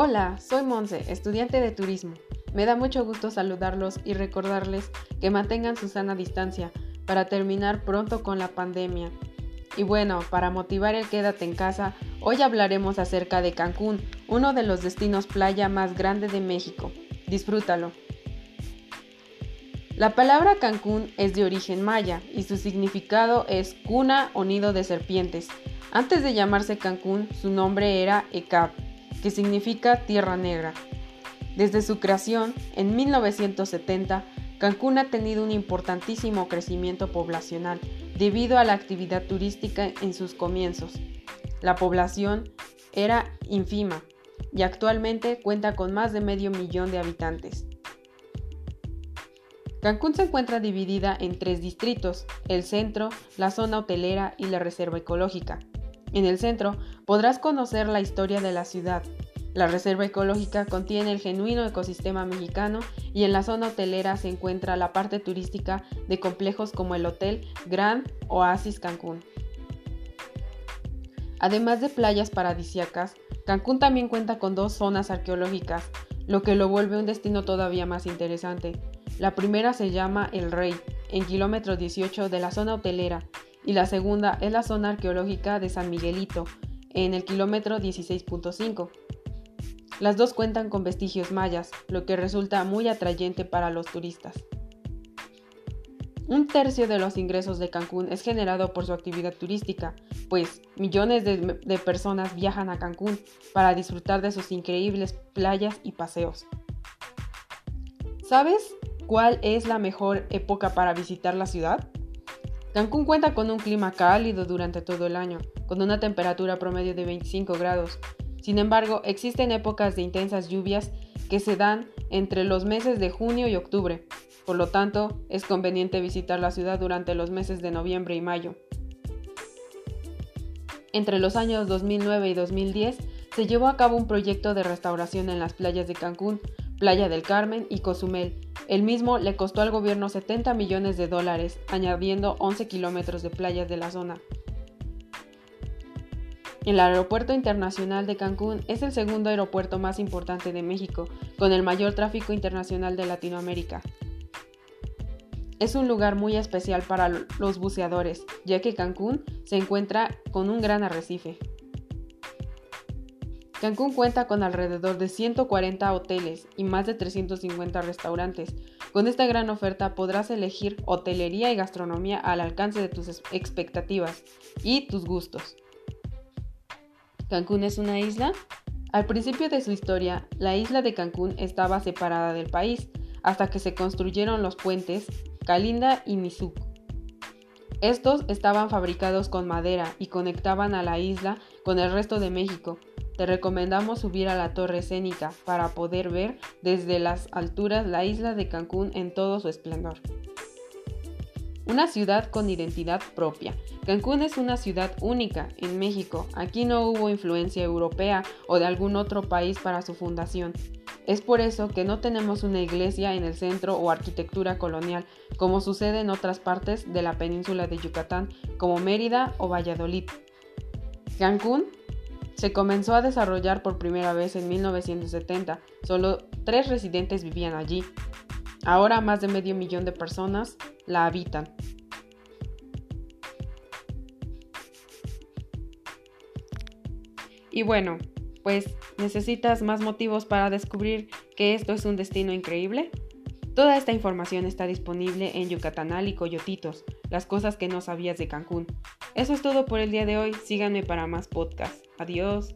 Hola, soy Monse, estudiante de turismo. Me da mucho gusto saludarlos y recordarles que mantengan su sana distancia para terminar pronto con la pandemia. Y bueno, para motivar el quédate en casa, hoy hablaremos acerca de Cancún, uno de los destinos playa más grandes de México. Disfrútalo. La palabra Cancún es de origen maya y su significado es cuna o nido de serpientes. Antes de llamarse Cancún, su nombre era Ecab, que significa tierra negra. Desde su creación, en 1970, Cancún ha tenido un importantísimo crecimiento poblacional debido a la actividad turística en sus comienzos. La población era ínfima y actualmente cuenta con más de medio millón de habitantes. Cancún se encuentra dividida en tres distritos, el centro, la zona hotelera y la reserva ecológica. En el centro podrás conocer la historia de la ciudad. La reserva ecológica contiene el genuino ecosistema mexicano y en la zona hotelera se encuentra la parte turística de complejos como el Hotel Grand Oasis Cancún. Además de playas paradisíacas, Cancún también cuenta con dos zonas arqueológicas, lo que lo vuelve un destino todavía más interesante. La primera se llama El Rey, en kilómetro 18 de la zona hotelera, y la segunda es la zona arqueológica de San Miguelito, en el kilómetro 16.5. Las dos cuentan con vestigios mayas, lo que resulta muy atrayente para los turistas. Un tercio de los ingresos de Cancún es generado por su actividad turística, pues millones de, de, personas viajan a Cancún para disfrutar de sus increíbles playas y paseos. ¿Sabes ¿Cuál es la mejor época para visitar la ciudad? Cancún cuenta con un clima cálido durante todo el año, con una temperatura promedio de 25 grados. Sin embargo, existen épocas de intensas lluvias que se dan entre los meses de junio y octubre. Por lo tanto, es conveniente visitar la ciudad durante los meses de noviembre y mayo. Entre los años 2009 y 2010 se llevó a cabo un proyecto de restauración en las playas de Cancún, Playa del Carmen y Cozumel, el mismo le costó al gobierno 70 millones de dólares, añadiendo 11 kilómetros de playas de la zona. El Aeropuerto Internacional de Cancún es el segundo aeropuerto más importante de México, con el mayor tráfico internacional de Latinoamérica. Es un lugar muy especial para los buceadores, ya que Cancún se encuentra con un gran arrecife. Cancún cuenta con alrededor de 140 hoteles y más de 350 restaurantes. Con esta gran oferta podrás elegir hotelería y gastronomía al alcance de tus expectativas y tus gustos. ¿Cancún es una isla? Al principio de su historia, la isla de Cancún estaba separada del país, hasta que se construyeron los puentes Calinda y Mizuc. Estos estaban fabricados con madera y conectaban a la isla con el resto de México, te recomendamos subir a la torre escénica para poder ver desde las alturas la isla de Cancún en todo su esplendor. Una ciudad con identidad propia. Cancún es una ciudad única en México. Aquí no hubo influencia europea o de algún otro país para su fundación. Es por eso que no tenemos una iglesia en el centro o arquitectura colonial, como sucede en otras partes de la península de Yucatán, como Mérida o Valladolid. Cancún se comenzó a desarrollar por primera vez en 1970. Solo tres residentes vivían allí. Ahora más de medio millón de personas la habitan. Y bueno, pues necesitas más motivos para descubrir que esto es un destino increíble. Toda esta información está disponible en Yucatanal y Coyotitos, las cosas que no sabías de Cancún. Eso es todo por el día de hoy, síganme para más podcasts. Adiós.